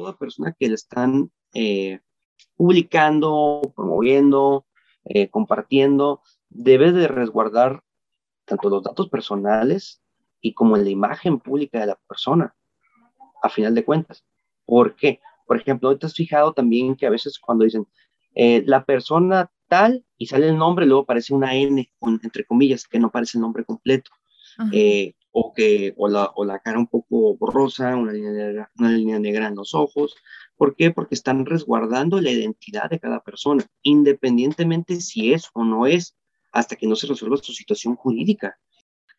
toda persona que le están eh, publicando, promoviendo, eh, compartiendo, debe de resguardar tanto los datos personales y como la imagen pública de la persona, a final de cuentas. ¿Por qué? Por ejemplo, te has fijado también que a veces cuando dicen eh, la persona tal y sale el nombre, luego aparece una N, entre comillas, que no aparece el nombre completo. Eh, o que o la, o la, cara un poco borrosa, una línea, negra, una línea negra en los ojos. ¿Por qué? Porque están resguardando la identidad de cada persona, independientemente si es o no es, hasta que no se resuelva su situación jurídica.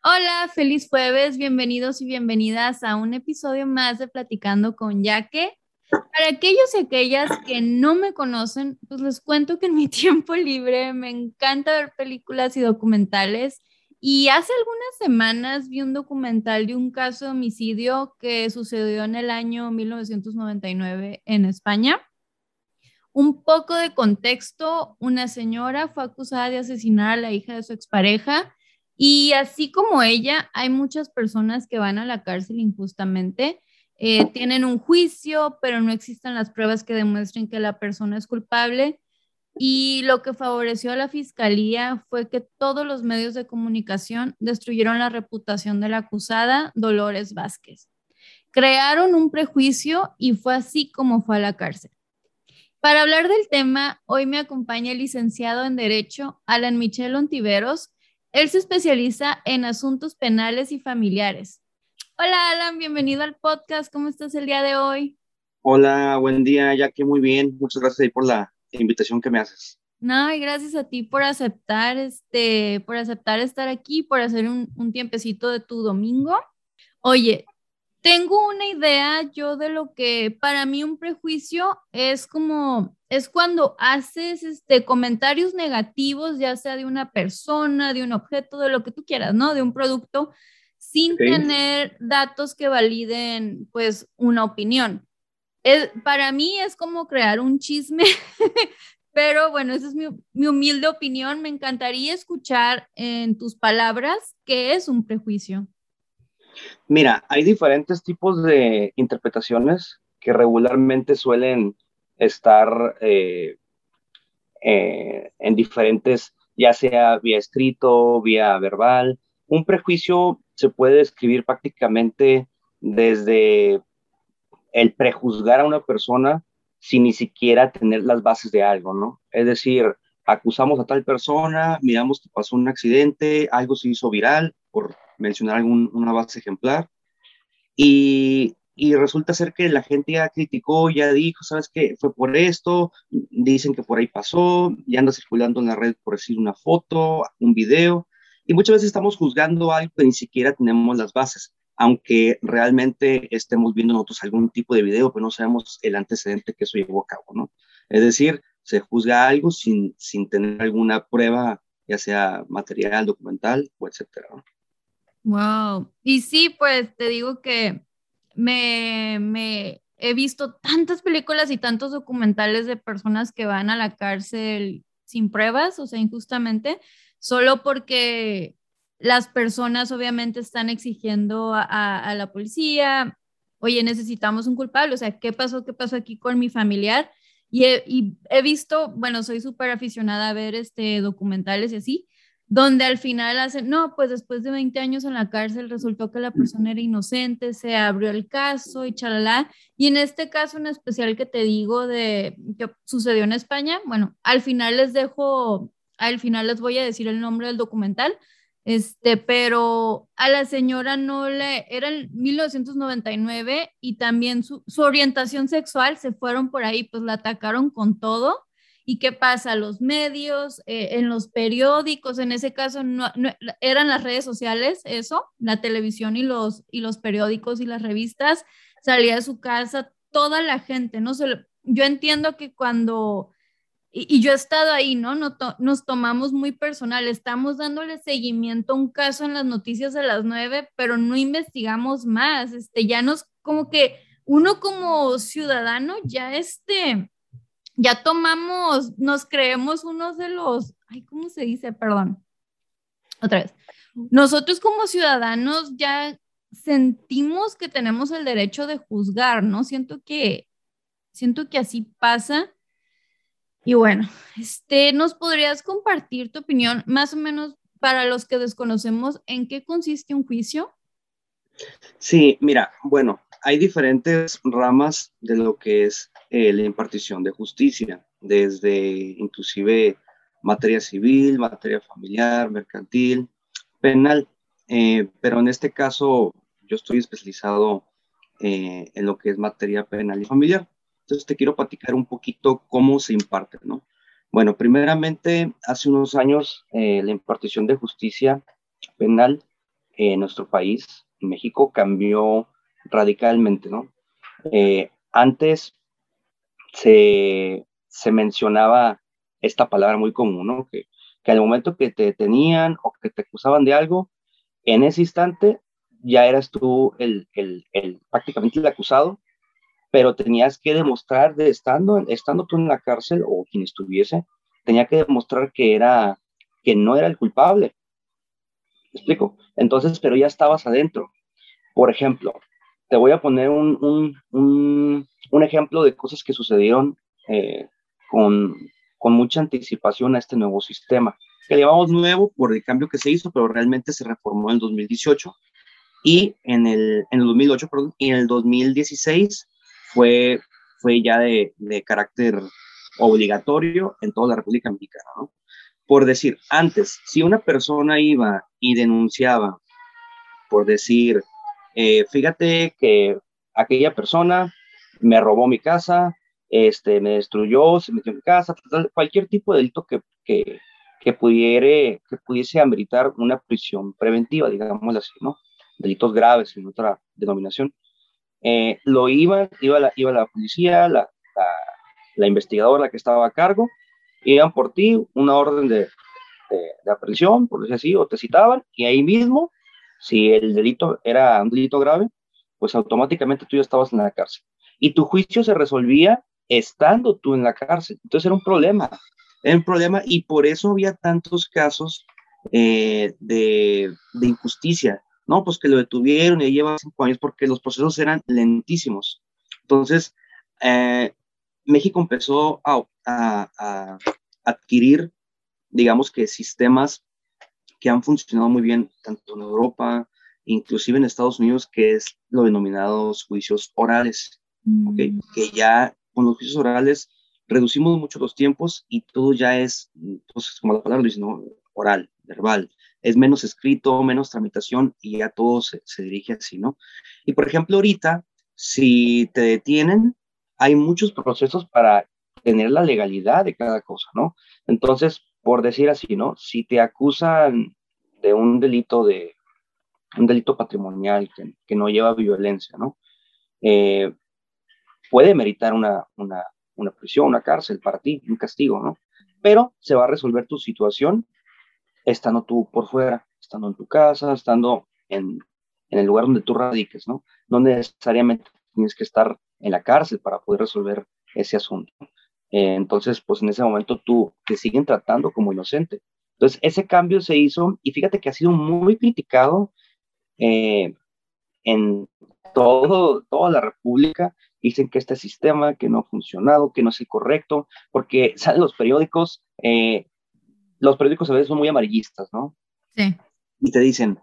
Hola, feliz jueves, bienvenidos y bienvenidas a un episodio más de Platicando con Yaque. Para aquellos y aquellas que no me conocen, pues les cuento que en mi tiempo libre me encanta ver películas y documentales y hace algunas semanas vi un documental de un caso de homicidio que sucedió en el año 1999 en España. Un poco de contexto, una señora fue acusada de asesinar a la hija de su expareja y así como ella, hay muchas personas que van a la cárcel injustamente. Eh, tienen un juicio, pero no existen las pruebas que demuestren que la persona es culpable y lo que favoreció a la fiscalía fue que todos los medios de comunicación destruyeron la reputación de la acusada Dolores Vázquez. Crearon un prejuicio y fue así como fue a la cárcel. Para hablar del tema, hoy me acompaña el licenciado en Derecho, Alan Michel Ontiveros. Él se especializa en asuntos penales y familiares. Hola Alan, bienvenido al podcast. ¿Cómo estás el día de hoy? Hola, buen día, ya que muy bien. Muchas gracias por la invitación que me haces. No, y gracias a ti por aceptar, este, por aceptar estar aquí, por hacer un, un tiempecito de tu domingo. Oye, tengo una idea yo de lo que para mí un prejuicio es como, es cuando haces este, comentarios negativos, ya sea de una persona, de un objeto, de lo que tú quieras, ¿no? De un producto, sin tener datos que validen, pues, una opinión para mí es como crear un chisme, pero bueno, esa es mi, mi, humilde opinión. Me encantaría escuchar en tus palabras qué es un prejuicio. Mira, hay diferentes tipos de interpretaciones que regularmente suelen estar eh, eh, en diferentes, ya sea vía escrito, vía verbal. Un prejuicio se puede escribir prácticamente desde el prejuzgar a una persona sin ni siquiera tener las bases de algo, ¿no? Es decir, acusamos a tal persona, miramos que pasó un accidente, algo se hizo viral, por mencionar algún, una base ejemplar, y, y, resulta ser que la gente ya criticó, ya dijo, ¿sabes qué? Fue por esto, dicen que por ahí pasó, ya anda circulando en la red por decir una foto, un video, y muchas veces estamos juzgando algo que ni siquiera tenemos las bases aunque realmente estemos viendo nosotros algún tipo de video, pero no sabemos el antecedente que eso llevó a cabo, ¿no? Es decir, se juzga algo sin, sin tener alguna prueba, ya sea material, documental o etcétera. Wow. Y sí, pues te digo que me, me he visto tantas películas y tantos documentales de personas que van a la cárcel sin pruebas, o sea, injustamente, solo porque las personas obviamente están exigiendo a, la policía, oye, necesitamos un culpable, o sea, ¿qué pasó? ¿Qué pasó aquí con mi familiar? Y he, visto, bueno, soy súper aficionada a ver este, documentales y así, donde al final hacen, no, pues después de 20 años en la cárcel resultó que la persona era inocente, se abrió el caso y chalala. Y en este caso en especial que te digo de que sucedió en España, bueno, al final les dejo, al final les voy a decir el nombre del documental, este, pero a la señora no le, era en 1999 y también su, orientación sexual se fueron por ahí, pues la atacaron con todo. ¿Y qué pasa? Los medios, eh, en los periódicos, en ese caso no, eran las redes sociales, eso, la televisión y los, y los periódicos y las revistas, salía de su casa toda la gente, ¿no? Se, yo entiendo que cuando y, yo he estado ahí, ¿no? nos tomamos muy personal, estamos dándole seguimiento a un caso en las noticias de las nueve, pero no investigamos más, este, ya nos, como que uno como ciudadano ya este, ya tomamos, nos creemos unos de los, ay, ¿cómo se dice? Perdón. Otra vez. Nosotros como ciudadanos ya sentimos que tenemos el derecho de juzgar, ¿no? Siento que siento que así pasa. Y bueno, este, ¿nos podrías compartir tu opinión más o menos para los que desconocemos en qué consiste un juicio? Sí, mira, bueno, hay diferentes ramas de lo que es eh, la impartición de justicia, desde inclusive materia civil, materia familiar, mercantil, penal, eh, pero en este caso yo estoy especializado eh, en lo que es materia penal y familiar. Entonces te quiero platicar un poquito cómo se imparte, ¿no? Bueno, primeramente, hace unos años la impartición de justicia penal en nuestro país México cambió radicalmente, ¿no? Eh, antes se, mencionaba esta palabra muy común, ¿no? Que, que al momento que te detenían o que te acusaban de algo, en ese instante ya eras tú el, el, el, prácticamente el acusado, pero tenías que demostrar de estando, estando tú en la cárcel o quien estuviese, tenía que demostrar que era, que no era el culpable. ¿Me explico? Entonces, pero ya estabas adentro. Por ejemplo, te voy a poner un, ejemplo de cosas que sucedieron eh, con, mucha anticipación a este nuevo sistema, que le llamamos nuevo por el cambio que se hizo, pero realmente se reformó en 2018 y en el, en el 2008, perdón, y en el 2016 fue, fue ya de, carácter obligatorio en toda la República Mexicana. Por decir, antes, si una persona iba y denunciaba, por decir, eh, fíjate que aquella persona me robó mi casa, este, me destruyó, se metió en mi casa, cualquier tipo de delito que, que, que, pudiere, que pudiese ameritar una prisión preventiva, digamos así, ¿no? Delitos graves en otra denominación. Eh, lo iba, iba la, iba la policía, la, la, la investigadora que estaba a cargo, iban por ti, una orden de, de, aprehensión, por decir así, o te citaban, y ahí mismo, si el delito era un delito grave, pues automáticamente tú ya estabas en la cárcel. Y tu juicio se resolvía estando tú en la cárcel. Entonces era un problema, era un problema y por eso había tantos casos eh, de, de, injusticia, ¿no? Pues que lo detuvieron y lleva cinco años porque los procesos eran lentísimos. Entonces, eh, México empezó a, a, adquirir, digamos que sistemas que han funcionado muy bien tanto en Europa, inclusive en Estados Unidos, que es lo denominados juicios orales, mm. que ya con los juicios orales reducimos mucho los tiempos y todo ya es, pues, como la palabra dice, ¿no? oral, verbal. Es menos escrito, menos tramitación y ya todo se, se dirige así, ¿no? Y por ejemplo, ahorita, si te detienen, hay muchos procesos para tener la legalidad de cada cosa, ¿no? Entonces, por decir así, ¿no? Si te acusan de un delito de un delito patrimonial que, no lleva violencia, ¿no? Eh, puede meritar una, una, una, prisión, una cárcel para ti, un castigo, ¿no? Pero se va a resolver tu situación estando tú por fuera, estando en tu casa, estando en, en el lugar donde tú radiques, ¿no? No necesariamente tienes que estar en la cárcel para poder resolver ese asunto. Eh, entonces, pues en ese momento tú te siguen tratando como inocente. Entonces, ese cambio se hizo y fíjate que ha sido muy criticado eh, en todo, toda la República. Dicen que este sistema que no ha funcionado, que no es el correcto, porque salen los periódicos, eh, los periódicos a veces son muy amarillistas, ¿no? Sí. Y te dicen,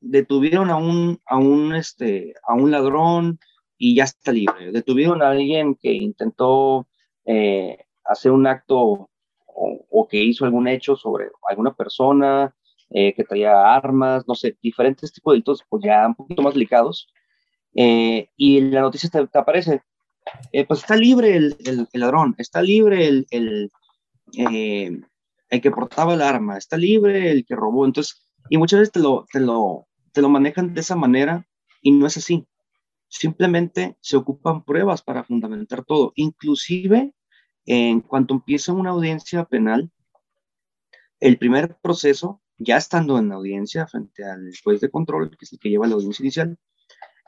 detuvieron a un, a un, este, a un ladrón, y ya está libre. Detuvieron a alguien que intentó eh, hacer un acto o, que hizo algún hecho sobre alguna persona eh, que traía armas, no sé, diferentes tipos de delitos, pues ya un poquito más delicados. Eh, y la noticia te, aparece, pues está libre el, el, ladrón, está libre el, el, el, que portaba el arma, está libre el que robó. Entonces, y muchas veces te lo, te lo, te lo manejan de esa manera y no es así. Simplemente se ocupan pruebas para fundamentar todo. Inclusive, en cuanto empieza una audiencia penal, el primer proceso, ya estando en la audiencia frente al juez de control, que es el que lleva la audiencia inicial,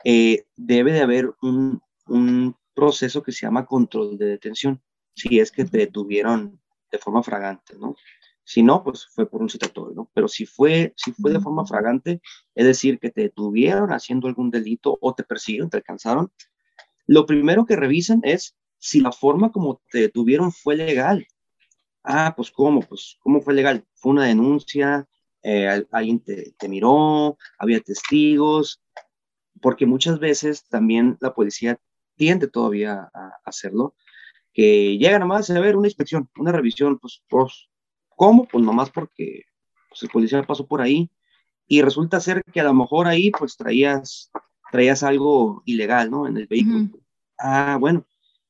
eh, debe de haber un, un proceso que se llama control de detención, si es que te detuvieron de forma fragante, ¿no? Si no, pues fue por un citatorio, ¿no? Pero si fue, si fue de forma fragante, es decir, que te detuvieron haciendo algún delito o te persiguieron, te alcanzaron, lo primero que revisan es si la forma como te detuvieron fue legal. Ah, pues ¿cómo? Pues ¿cómo fue legal? Fue una denuncia, eh, alguien te, miró, había testigos, porque muchas veces también la policía tiende todavía a, hacerlo, que llega nomás a ver una inspección, una revisión, pues, pues ¿cómo? Pues nomás porque pues, el policía pasó por ahí y resulta ser que a lo mejor ahí pues traías, traías algo ilegal, ¿no? En el vehículo. Ah, bueno,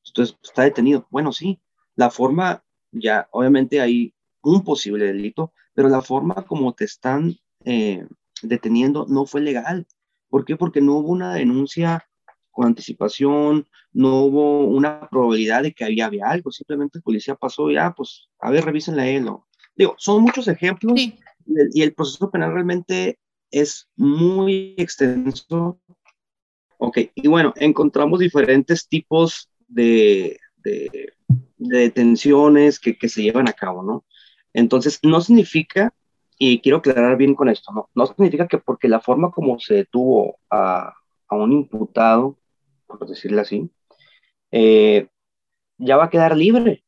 entonces está detenido. Bueno, sí, la forma, ya, obviamente hay un posible delito, pero la forma como te están eh, deteniendo no fue legal. ¿Por qué? Porque no hubo una denuncia con anticipación, no hubo una probabilidad de que había, había algo, simplemente el policía pasó y, ah, pues, a ver, revísenla él. Digo, son muchos ejemplos y, el, proceso penal realmente es muy extenso. Ok, y bueno, encontramos diferentes tipos de, de, detenciones que, que, se llevan a cabo, ¿no? Entonces, no significa, y quiero aclarar bien con esto, no, no significa que porque la forma como se detuvo a, a un imputado, por decirlo así, eh, ya va a quedar libre.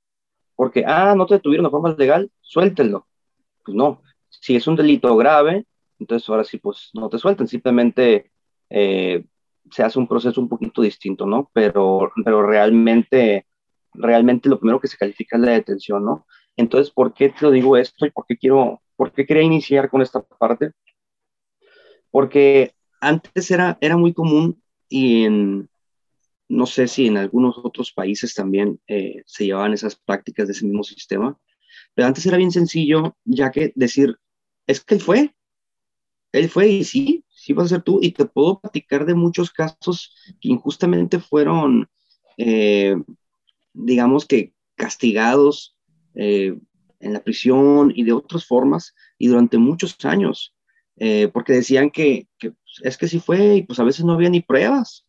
Porque, ah, no te detuvieron de forma legal, suéltenlo. Pues no, si es un delito grave, entonces ahora sí, pues no te suelten, simplemente eh, se hace un proceso un poquito distinto, ¿no? Pero, pero realmente, realmente lo primero que se califica es la detención, ¿no? Entonces, ¿por qué te lo digo esto y por qué quiero, por qué quería iniciar con esta parte? Porque antes era, era muy común y en, no sé si en algunos otros países también eh, se llevaban esas prácticas de ese mismo sistema, pero antes era bien sencillo, ya que decir, es que él fue, él fue y sí, sí vas a ser tú, y te puedo platicar de muchos casos que injustamente fueron, eh, digamos que castigados eh, en la prisión y de otras formas, y durante muchos años, porque decían que, es que sí fue, y pues a veces no había ni pruebas.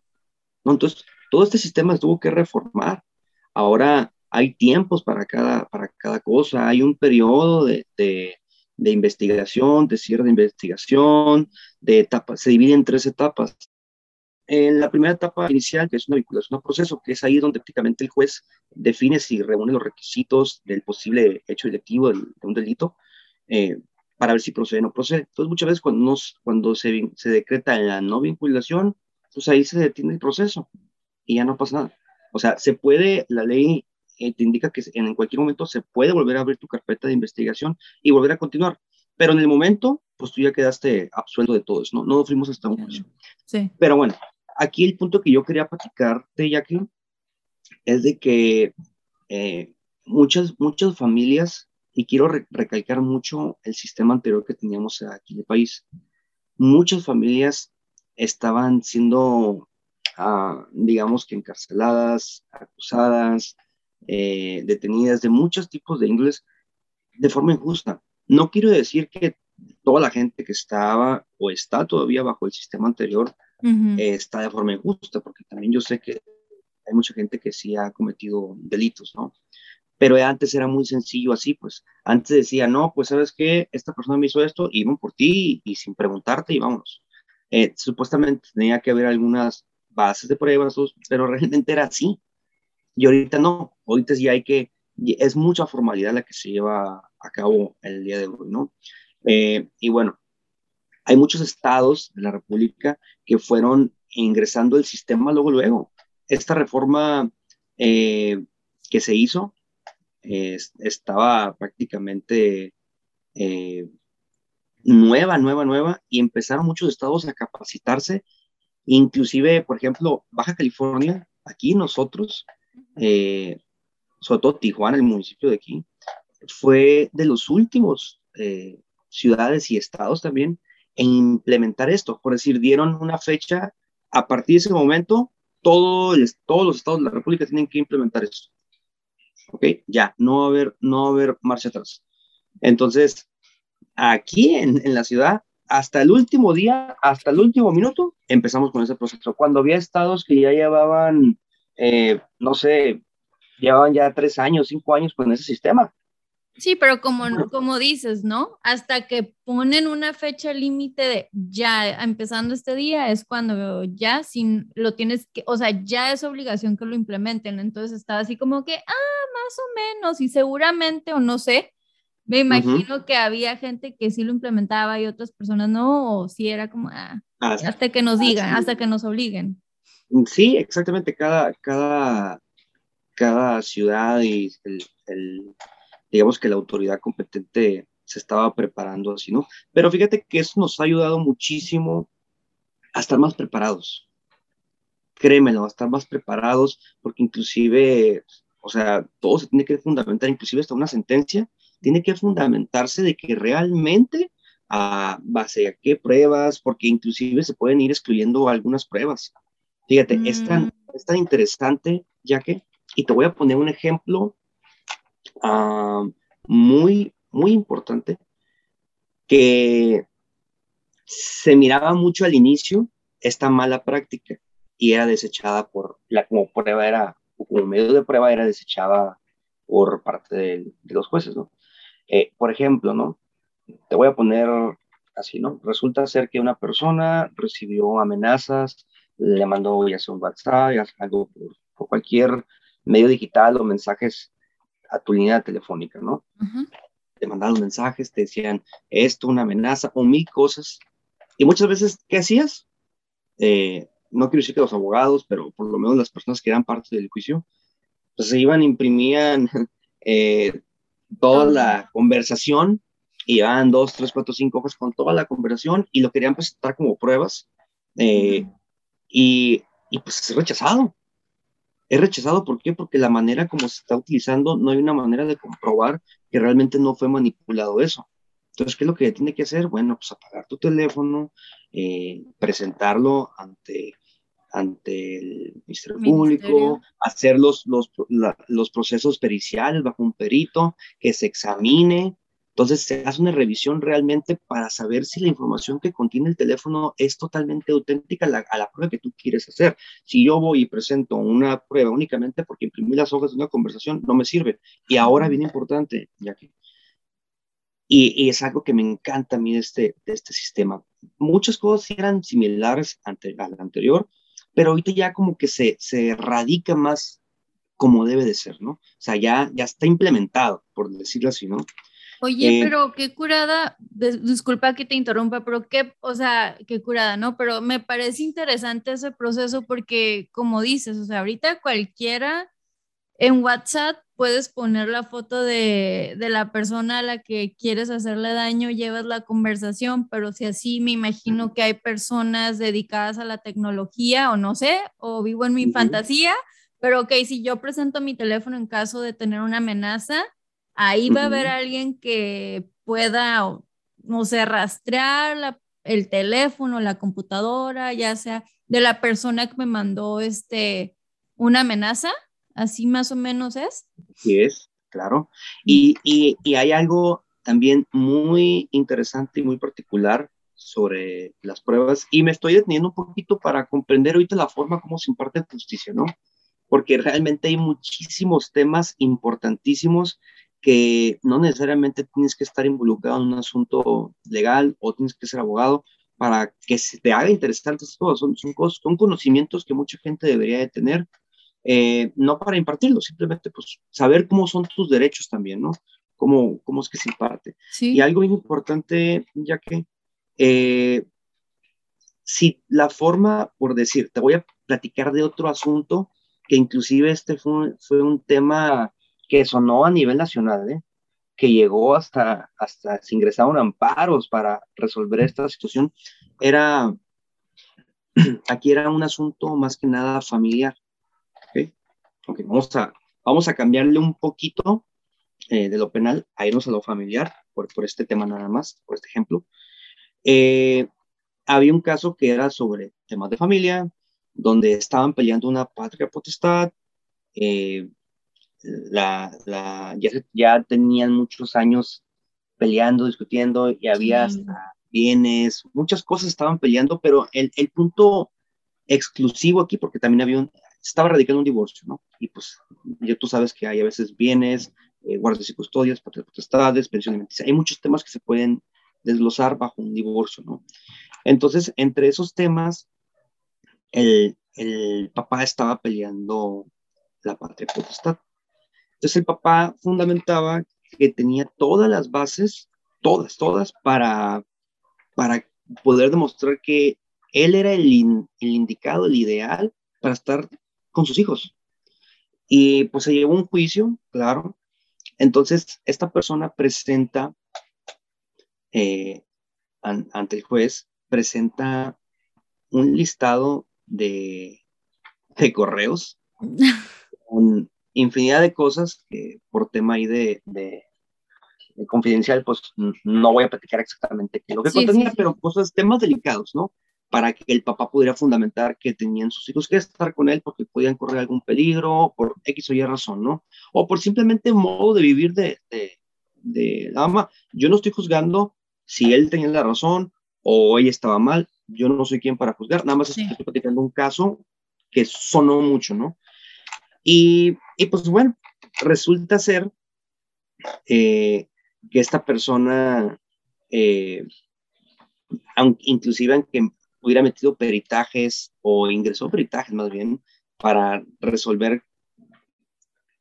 Entonces, todo este sistema tuvo que reformar. Ahora hay tiempos para cada, para cada cosa, hay un periodo de, de, de investigación, de cierre de investigación, de etapas, se divide en tres etapas. En la primera etapa inicial, que es una vinculación a proceso, que es ahí donde prácticamente el juez define si reúne los requisitos del posible hecho electivo de un delito, eh, para ver si procede o no procede. Entonces, muchas veces cuando, nos, cuando se, se decreta la no vinculación, pues ahí se detiene el proceso y ya no pasa nada. O sea, se puede, la ley eh, te indica que en cualquier momento se puede volver a abrir tu carpeta de investigación y volver a continuar. Pero en el momento, pues tú ya quedaste absuelto de todo eso, ¿no? No fuimos hasta un juicio. Sí. Pero bueno, aquí el punto que yo quería platicarte, Jackie, es de que eh, muchas, muchas familias, y quiero recalcar mucho el sistema anterior que teníamos aquí en el país, muchas familias estaban siendo, ah, digamos que encarceladas, acusadas, eh, detenidas de muchos tipos de índoles de forma injusta. No quiero decir que toda la gente que estaba o está todavía bajo el sistema anterior eh, está de forma injusta, porque también yo sé que hay mucha gente que sí ha cometido delitos, ¿no? Pero antes era muy sencillo así, pues antes decía, no, pues sabes qué, esta persona me hizo esto, iban por ti y, sin preguntarte y vámonos. Eh, supuestamente tenía que haber algunas bases de pruebas, pero realmente era así. Y ahorita no, ahorita ya hay que, es mucha formalidad la que se lleva a cabo el día de hoy, ¿no? Eh, y bueno, hay muchos estados de la República que fueron ingresando el sistema luego, luego. Esta reforma eh, que se hizo estaba prácticamente eh, nueva, nueva, nueva, y empezaron muchos estados a capacitarse, inclusive, por ejemplo, Baja California, aquí nosotros eh, sobre todo Tijuana, el municipio de aquí, fue de los últimos eh, ciudades y estados también en implementar esto. Por decir, dieron una fecha, a partir de ese momento, todo todos los estados de la República tienen que implementar esto. ¿Ok? Ya, no va a haber, no va a haber marcha atrás. Entonces, aquí en, en la ciudad, hasta el último día, hasta el último minuto, empezamos con ese proceso. Cuando había estados que ya llevaban eh, no sé, llevaban ya tres años, cinco años con ese sistema. Sí, pero como, como dices, ¿no? Hasta que ponen una fecha límite de ya empezando este día es cuando ya sin lo tienes que, o sea, ya es obligación que lo implementen. Entonces estaba así como que, ah, más o menos, y seguramente, o no sé, me imagino que había gente que sí lo implementaba y otras personas no, o si era como, ah, hasta, que nos digan, hasta que nos obliguen. Sí, exactamente, cada, cada, cada ciudad y el digamos que la autoridad competente se estaba preparando así, ¿no? Pero fíjate que eso nos ha ayudado muchísimo a estar más preparados. Créemelo, a estar más preparados, porque inclusive, o sea, todo se tiene que fundamentar, inclusive hasta una sentencia, tiene que fundamentarse de que realmente a base a qué pruebas, porque inclusive se pueden ir excluyendo algunas pruebas. Fíjate, es, tan, mm. es tan interesante, ya que, y te voy a poner un ejemplo Ah, muy, muy importante que se miraba mucho al inicio esta mala práctica y era desechada por, la, como prueba era, como medio de prueba era desechada por parte de, los jueces, ¿no? Eh, por ejemplo, ¿no? Te voy a poner así, ¿no? Resulta ser que una persona recibió amenazas, le mandó ya sea un WhatsApp, ya algo por, cualquier medio digital o mensajes a tu línea telefónica, ¿no? Te mandaron mensajes, te decían esto, una amenaza o mil cosas. Y muchas veces, ¿qué hacías? Eh, no quiero decir que los abogados, pero por lo menos las personas que eran parte del juicio, pues se iban, imprimían eh, toda la conversación y llevaban dos, tres, cuatro, cinco hojas con toda la conversación y lo querían presentar como pruebas. Eh, y, y pues es rechazado es rechazado. ¿Por qué? Porque la manera como se está utilizando, no hay una manera de comprobar que realmente no fue manipulado eso. Entonces, ¿qué es lo que tiene que hacer? Bueno, pues apagar tu teléfono, eh, presentarlo ante, ante el Ministerio, Público, hacer los, los, los procesos periciales bajo un perito, que se examine, entonces se hace una revisión realmente para saber si la información que contiene el teléfono es totalmente auténtica a la, prueba que tú quieres hacer. Si yo voy y presento una prueba únicamente porque imprimí las hojas de una conversación, no me sirve. Y ahora bien importante, ya que... Y, es algo que me encanta a mí de este, de este sistema. Muchas cosas eran similares ante, al anterior, pero ahorita ya como que se, se radica más como debe de ser, ¿no? O sea, ya, ya está implementado, por decirlo así, ¿no? Oye, eh, pero qué curada, disculpa que te interrumpa, pero qué, o sea, qué curada, ¿no? Pero me parece interesante ese proceso porque, como dices, o sea, ahorita cualquiera en WhatsApp puedes poner la foto de, de la persona a la que quieres hacerle daño, llevas la conversación, pero si así me imagino que hay personas dedicadas a la tecnología o no sé, o vivo en mi fantasía, pero ok, si yo presento mi teléfono en caso de tener una amenaza, ahí va a haber alguien que pueda, no sé, rastrear el teléfono, la computadora, ya sea de la persona que me mandó este, una amenaza, así más o menos es. Sí es, claro. Y, y, y hay algo también muy interesante y muy particular sobre las pruebas y me estoy deteniendo un poquito para comprender ahorita la forma como se imparte justicia, ¿no? Porque realmente hay muchísimos temas importantísimos que no necesariamente tienes que estar involucrado en un asunto legal o tienes que ser abogado para que se te haga interesante todo. Son, son, son conocimientos que mucha gente debería de tener, eh, no para impartirlos, simplemente pues saber cómo son tus derechos también, ¿no? Cómo, cómo es que se imparte. Y algo muy importante, ya que eh, si la forma, por decir, te voy a platicar de otro asunto que inclusive este fue, fue un tema que sonó a nivel nacional, ¿eh? que llegó hasta, hasta se ingresaron amparos para resolver esta situación, era, aquí era un asunto más que nada familiar. ¿Ok? vamos, a, vamos a cambiarle un poquito eh, de lo penal a irnos a lo familiar, por, por este tema nada más, por este ejemplo. Eh, había un caso que era sobre temas de familia, donde estaban peleando una patria potestad, eh, la, la, ya, ya, tenían muchos años peleando, discutiendo, y había hasta bienes, muchas cosas estaban peleando, pero el, el punto exclusivo aquí, porque también había un, estaba radicando un divorcio, ¿no? Y pues ya tú sabes que hay a veces bienes, eh, guardias y custodias, potestades, pensión alimenticia. Hay muchos temas que se pueden desglosar bajo un divorcio, ¿no? Entonces, entre esos temas, el, el papá estaba peleando la patria potestad. Entonces, el papá fundamentaba que tenía todas las bases, todas, todas, para, para poder demostrar que él era el, el indicado, el ideal para estar con sus hijos. Y pues se llevó un juicio, claro. Entonces, esta persona presenta eh, ante el juez, presenta un listado de, de correos con infinidad de cosas que por tema ahí de, de, confidencial, pues no voy a platicar exactamente qué lo que contenía, pero cosas, temas delicados, ¿no? Para que el papá pudiera fundamentar que tenían sus hijos que estar con él porque podían correr algún peligro, por X o Y razón, ¿no? O por simplemente modo de vivir de, de, de la mamá. Yo no estoy juzgando si él tenía la razón o ella estaba mal, yo no soy quien para juzgar, nada más estoy platicando un caso que sonó mucho, ¿no? Y, y pues bueno, resulta ser eh, que esta persona, eh, aunque, inclusive aunque hubiera metido peritajes o ingresó peritajes más bien para resolver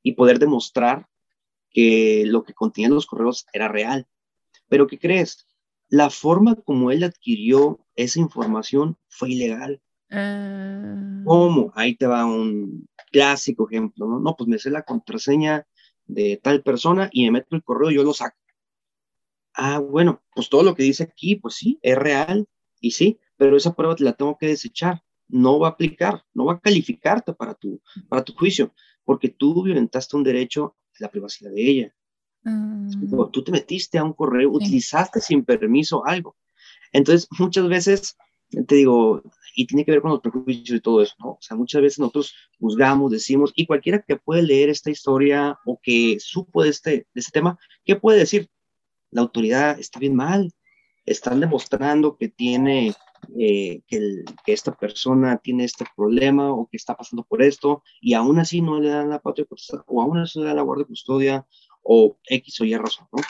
y poder demostrar que lo que contenían los correos era real. Pero ¿qué crees? La forma como él adquirió esa información fue ilegal. Ah. ¿Cómo? Ahí te va un clásico ejemplo, ¿no? No, pues me sé la contraseña de tal persona y me meto el correo y yo lo saco. Ah, bueno, pues todo lo que dice aquí, pues sí, es real y sí, pero esa prueba te la tengo que desechar, no va a aplicar, no va a calificarte para tu, para tu juicio, porque tú violentaste un derecho de la privacidad de ella. Mm. Tú te metiste a un correo, utilizaste sin permiso algo. Entonces, muchas veces, te digo, y tiene que ver con los prejuicios y todo eso, ¿no? O sea, muchas veces nosotros juzgamos, decimos, y cualquiera que puede leer esta historia o que supo de este, de este tema, ¿qué puede decir? La autoridad está bien mal, están demostrando que tiene eh, que, esta persona tiene este problema o que está pasando por esto y aún así no le dan la patria o aún así le dan la guardia custodia o X o Y razón, ¿no?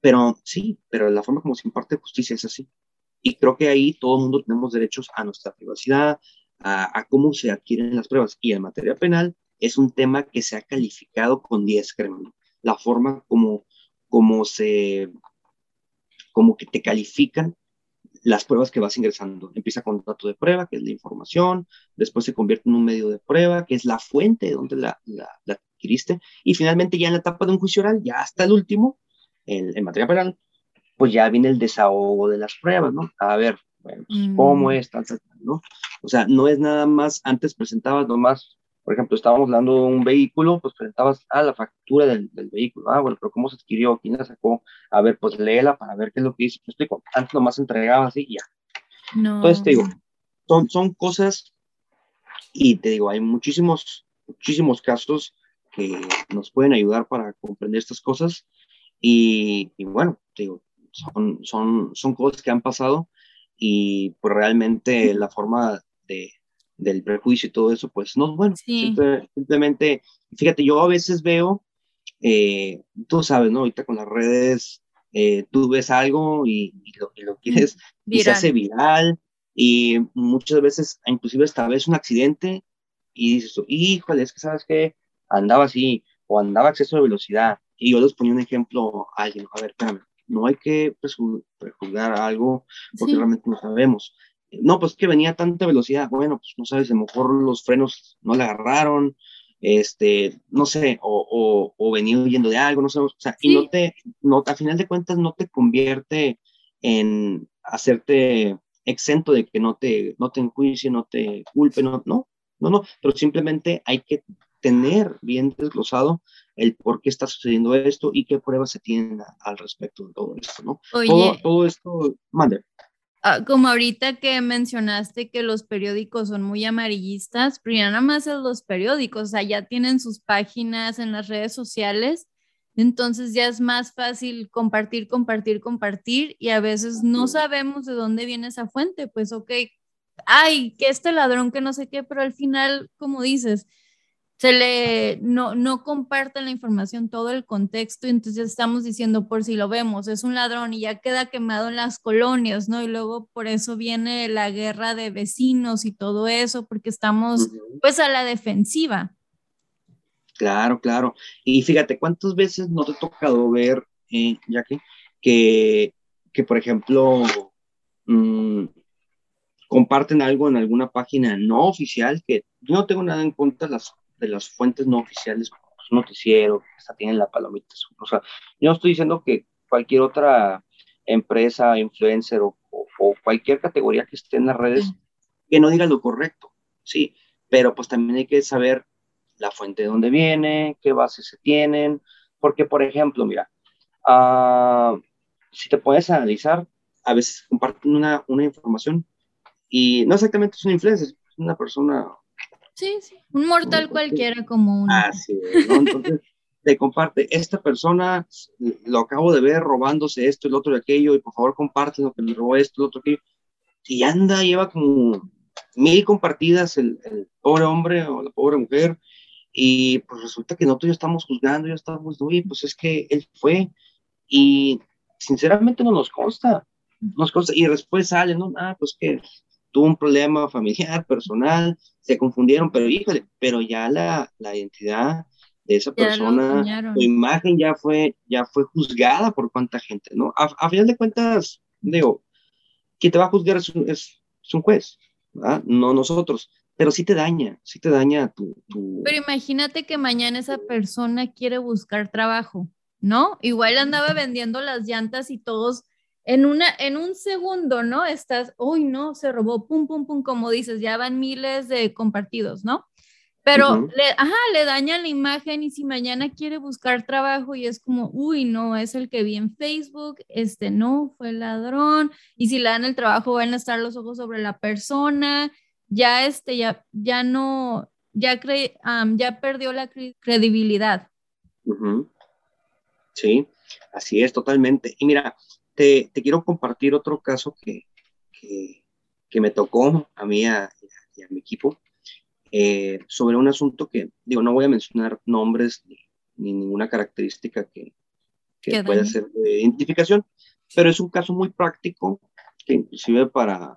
Pero sí, pero la forma como se imparte justicia es así. Y creo que ahí todo el mundo tenemos derechos a nuestra privacidad, a, cómo se adquieren las pruebas. Y en materia penal es un tema que se ha calificado con 10, créanme. La forma como, como se, como que te califican las pruebas que vas ingresando. Empieza con dato de prueba, que es la información, después se convierte en un medio de prueba, que es la fuente donde la, la, adquiriste, y finalmente ya en la etapa de un juicio oral, ya hasta el último, en, en, materia penal, pues ya viene el desahogo de las pruebas, ¿no? A ver, bueno, pues, ¿cómo mm. es? Tal, tal, ¿no? O sea, no es nada más, antes presentabas nomás por ejemplo, estábamos hablando de un vehículo, pues presentabas a la factura del, vehículo. Ah, bueno, pero ¿cómo se adquirió? ¿Quién la sacó? A ver, pues léela para ver qué es lo que dice. Yo explico. Antes nomás entregaba así y ya. No. Entonces te digo, son, son cosas y te digo, hay muchísimos, muchísimos casos que nos pueden ayudar para comprender estas cosas y, y bueno, te digo, son, son, son cosas que han pasado y pues realmente la forma de, del prejuicio y todo eso, pues no, bueno, simplemente, fíjate, yo a veces veo, eh, tú sabes, ¿no? Ahorita con las redes, eh, tú ves algo y, lo, y lo, quieres, y se hace viral, y muchas veces, inclusive esta vez un accidente, y dices, híjole, es que sabes que andaba así, o andaba a exceso de velocidad, y yo les ponía un ejemplo a alguien, a ver, espérame, no hay que prejuzgar algo porque realmente no sabemos no, pues que venía a tanta velocidad, bueno, pues no sabes, a lo mejor los frenos no le agarraron, este, no sé, o, o, venía huyendo de algo, no sé, o sea, y no te, no, a final de cuentas no te convierte en hacerte exento de que no te, no te enjuicie, no te culpe, no, no, no, no, pero simplemente hay que tener bien desglosado el por qué está sucediendo esto y qué pruebas se tienen al respecto de todo esto, ¿no? Todo, todo esto, mande. Ah, como ahorita que mencionaste que los periódicos son muy amarillistas, pero ya nada más en los periódicos, o sea, ya tienen sus páginas en las redes sociales, entonces ya es más fácil compartir, compartir, compartir y a veces no sabemos de dónde viene esa fuente, pues ok, ay, que este ladrón que no sé qué, pero al final, como dices, se le no, no comparten la información, todo el contexto, y entonces estamos diciendo, por si lo vemos, es un ladrón y ya queda quemado en las colonias, ¿no? Y luego por eso viene la guerra de vecinos y todo eso, porque estamos pues a la defensiva. Claro, claro. Y fíjate, ¿cuántas veces no te ha tocado ver, eh, Jackie, que, que por ejemplo, mm, comparten algo en alguna página no oficial, que yo no tengo nada en contra de las de las fuentes no oficiales, como pues, noticiero, hasta tienen la palomita. O sea, yo no estoy diciendo que cualquier otra empresa, influencer o, cualquier categoría que esté en las redes, que no diga lo correcto, sí, pero pues también hay que saber la fuente de dónde viene, qué bases se tienen, porque por ejemplo, mira, uh, si te puedes analizar, a veces comparten una, una información y no exactamente es una influencer, es una persona Sí, sí, un mortal cualquiera como uno. Así ¿no? Entonces, te comparte, esta persona lo acabo de ver robándose esto, el otro y aquello, y por favor compártelo, que me robó esto, el otro, aquello. Y anda, lleva como mil compartidas el, el, pobre hombre o la pobre mujer, y pues resulta que nosotros ya estamos juzgando, ya estamos, uy, pues es que él fue, y sinceramente no nos consta, nos consta, y después sale, ¿no? Ah, pues que tuvo un problema familiar, personal, se confundieron, pero híjole, pero ya la, la identidad de esa persona, su imagen ya fue, ya fue juzgada por cuánta gente, ¿no? A, final de cuentas, digo, quien te va a juzgar es un, es, un juez, ¿verdad? No nosotros, pero sí te daña, sí te daña tu, tu... Pero imagínate que mañana esa persona quiere buscar trabajo, ¿no? Igual andaba vendiendo las llantas y todos en, una, en un segundo, ¿no? Estás, uy, no, se robó, pum, pum, pum, como dices, ya van miles de compartidos, ¿no? Pero, le, ajá, le dañan la imagen y si mañana quiere buscar trabajo y es como, uy, no, es el que vi en Facebook, este no, fue el ladrón, y si le dan el trabajo van a estar los ojos sobre la persona, ya este, ya, ya no, ya, cre, ya perdió la credibilidad. Sí, así es, totalmente. Y mira, te, quiero compartir otro caso que, que, me tocó a mí y a, mi equipo eh, sobre un asunto que, digo, no voy a mencionar nombres ni, ninguna característica que, que pueda ser de identificación, pero es un caso muy práctico que inclusive para,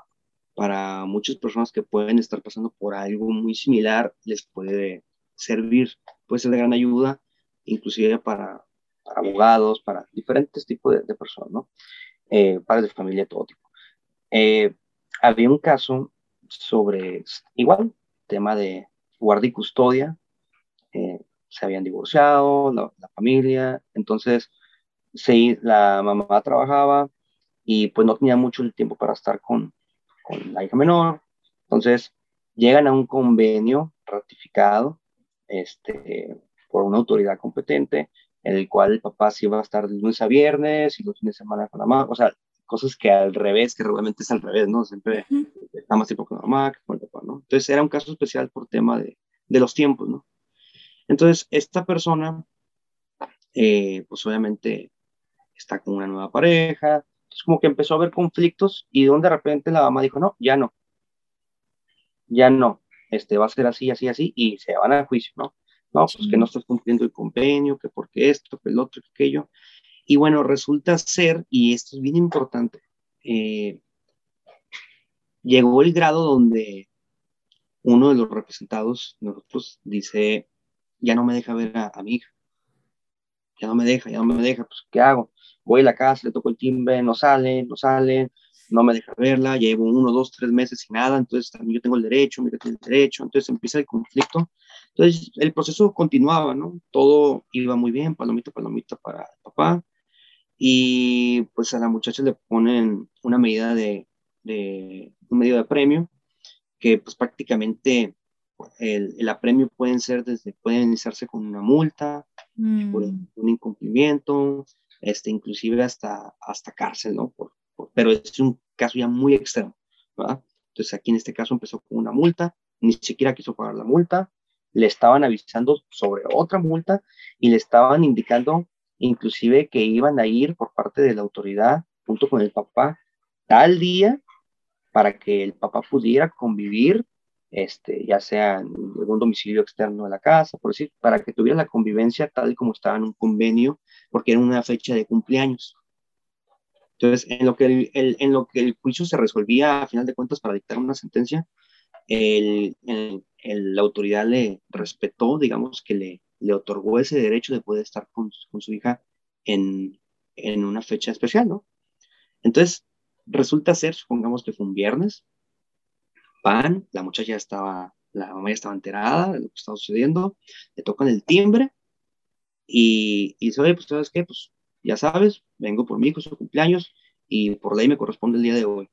para muchas personas que pueden estar pasando por algo muy similar les puede servir, puede ser de gran ayuda, inclusive para, para abogados, para diferentes tipos de, personas, ¿no? Eh, padres de familia, todo tipo. Eh, había un caso sobre, igual, tema de guardia y custodia, eh, se habían divorciado, la, familia, entonces sí, la mamá trabajaba y pues no tenía mucho tiempo para estar con, con la hija menor, entonces llegan a un convenio ratificado este, por una autoridad competente en el cual el papá sí iba a estar de lunes a viernes y los fines de semana con la mamá, o sea, cosas que al revés, que realmente es al revés, ¿no? Siempre está más tiempo con la mamá que con el papá, ¿no? Entonces era un caso especial por tema de, de los tiempos, ¿no? Entonces, esta persona, eh, pues obviamente está con una nueva pareja, entonces como que empezó a haber conflictos y donde de repente la mamá dijo, no, ya no, ya no, este va a ser así, así, así, y se van a juicio, ¿no? No, pues que no estás cumpliendo el convenio, que porque esto, que el otro, que aquello. Y bueno, resulta ser, y esto es bien importante, eh, llegó el grado donde uno de los representados, nosotros, dice, ya no me deja ver a, mi hija. Ya no me deja, ya no me deja, pues ¿qué hago? Voy a la casa, le toco el timbre, no sale, no sale, no me deja verla, llevo uno, dos, tres meses sin nada, entonces también yo tengo el derecho, mira, tiene el derecho, entonces empieza el conflicto entonces, el proceso continuaba, ¿no? Todo iba muy bien, palomita, palomita para el papá. Y pues a la muchacha le ponen una medida de, de un medio de premio, que pues prácticamente el, el apremio pueden ser desde, pueden iniciarse con una multa, mm. por un incumplimiento, este, inclusive hasta, hasta cárcel, ¿no? Por, pero es un caso ya muy extremo, ¿verdad? Entonces aquí en este caso empezó con una multa, ni siquiera quiso pagar la multa, le estaban avisando sobre otra multa y le estaban indicando inclusive que iban a ir por parte de la autoridad junto con el papá tal día para que el papá pudiera convivir este, ya sea en algún domicilio externo de la casa, por decir, para que tuviera la convivencia tal y como estaba en un convenio, porque era una fecha de cumpleaños. Entonces, en lo que el, en lo que el juicio se resolvía, a final de cuentas, para dictar una sentencia, el, la autoridad le respetó, digamos, que le, le otorgó ese derecho de poder estar con, con su hija en, en una fecha especial, ¿no? Entonces, resulta ser, supongamos que fue un viernes, van, la muchacha estaba, la mamá ya estaba enterada de lo que estaba sucediendo, le tocan el timbre y, y dice, oye, pues sabes qué, pues ya sabes, vengo por mi hijo, su cumpleaños y por ley me corresponde el día de hoy.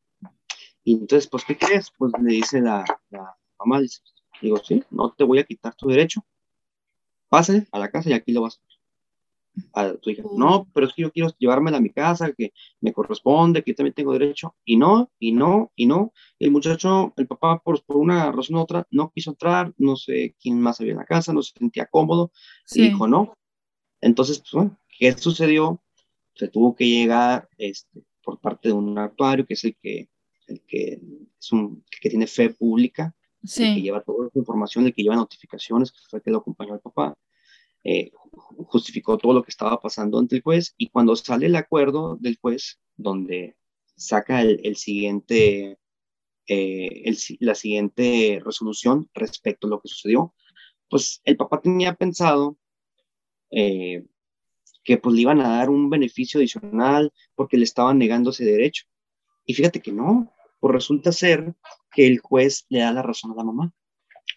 Y entonces, pues, ¿qué crees? Pues le dice la, la mamá, dice, digo, sí, no te voy a quitar tu derecho, pase a la casa y aquí lo vas a a tu hija. No, pero es que yo quiero llevármela a mi casa, que me corresponde, que yo también tengo derecho. Y no, y no, y no. El muchacho, el papá, por, por una razón u otra, no quiso entrar, no sé quién más había en la casa, no se sentía cómodo, y dijo no. Entonces, pues bueno, ¿qué sucedió? Se tuvo que llegar este, por parte de un actuario, que es el que, el que, es un, que tiene fe pública, el que lleva toda esa información, el que lleva notificaciones, que fue el que lo acompañó al papá eh, justificó todo lo que estaba pasando ante el juez y cuando sale el acuerdo del juez, donde saca el, siguiente, eh, la siguiente resolución respecto a lo que sucedió, pues el papá tenía pensado eh, que pues le iban a dar un beneficio adicional porque le estaban negando ese derecho. Y fíjate que no, pues resulta ser que el juez le da la razón a la mamá,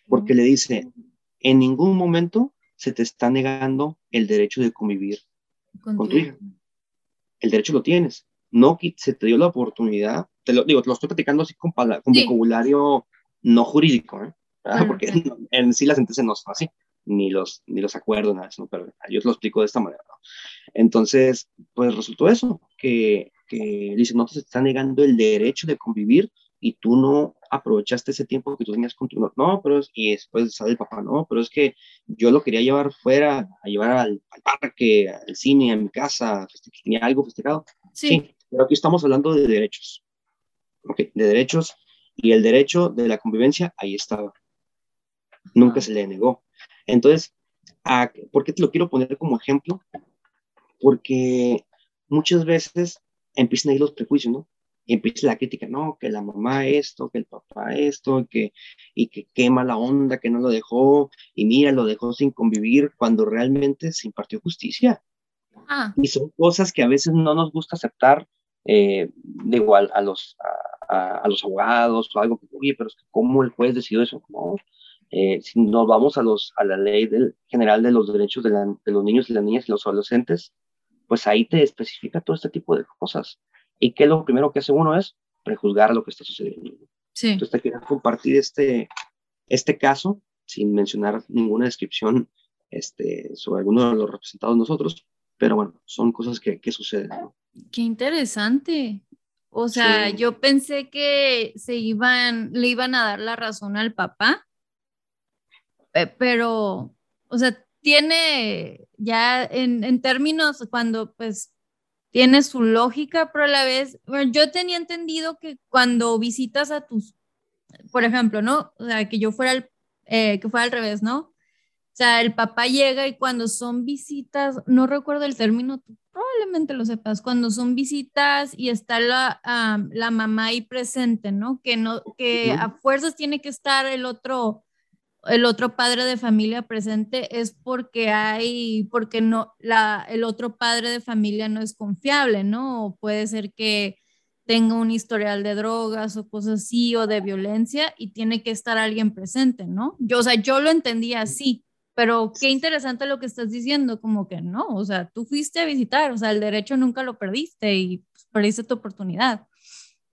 porque le dice, en ningún momento se te está negando el derecho de convivir con, tu hija. El derecho lo tienes. No se te dio la oportunidad, te lo digo, te lo estoy platicando así con, con vocabulario no jurídico, ¿eh? porque en, sí la sentencia no es así, ni los, ni los acuerdos, nada, sino, pero yo te lo explico de esta manera. Entonces, pues resultó eso, que, que dice, no te está negando el derecho de convivir y tú no aprovechaste ese tiempo que tú tenías con tu no, pero es, y después sale el papá, no, pero es que yo lo quería llevar fuera, a llevar al, parque, al cine, a mi casa, tenía algo festejado. Sí. Pero aquí estamos hablando de derechos, ok, de derechos, y el derecho de la convivencia ahí estaba. Nunca se le negó. Entonces, ¿por qué te lo quiero poner como ejemplo? Porque muchas veces empiezan ahí los prejuicios, ¿no? y empieza la crítica, no, que la mamá esto, que el papá esto, que, y que quema la onda, que no lo dejó, y mira, lo dejó sin convivir, cuando realmente se impartió justicia. Ah. Y son cosas que a veces no nos gusta aceptar, eh, de igual a los, a, los abogados o algo, oye, pero es que ¿cómo el juez decidió eso? No, eh, si nos vamos a, los, a la ley del, general de los derechos de, de los niños y las niñas y los adolescentes, pues ahí te especifica todo este tipo de cosas. ¿Y qué es lo primero que hace uno? Es prejuzgar lo que está sucediendo. Sí. Entonces te quiero compartir este, este caso sin mencionar ninguna descripción este, sobre alguno de los representados nosotros, pero bueno, son cosas que, que suceden. Qué interesante. O sea, yo pensé que se iban, le iban a dar la razón al papá, pero, o sea, tiene ya en, en términos cuando pues tiene su lógica, pero a la vez, bueno, yo tenía entendido que cuando visitas a tus, por ejemplo, ¿no? O sea, que yo fuera, eh, que fuera al revés, ¿no? O sea, el papá llega y cuando son visitas, no recuerdo el término, tú probablemente lo sepas, cuando son visitas y está la, la mamá ahí presente, ¿no? Que, no, que a fuerzas tiene que estar el otro el otro padre de familia presente es porque hay, porque no, la, el otro padre de familia no es confiable, ¿no? Puede ser que tenga un historial de drogas o cosas así o de violencia y tiene que estar alguien presente, ¿no? Yo, o sea, yo lo entendía así, pero qué interesante lo que estás diciendo, como que no, o sea, tú fuiste a visitar, o sea, el derecho nunca lo perdiste y pues, perdiste tu oportunidad.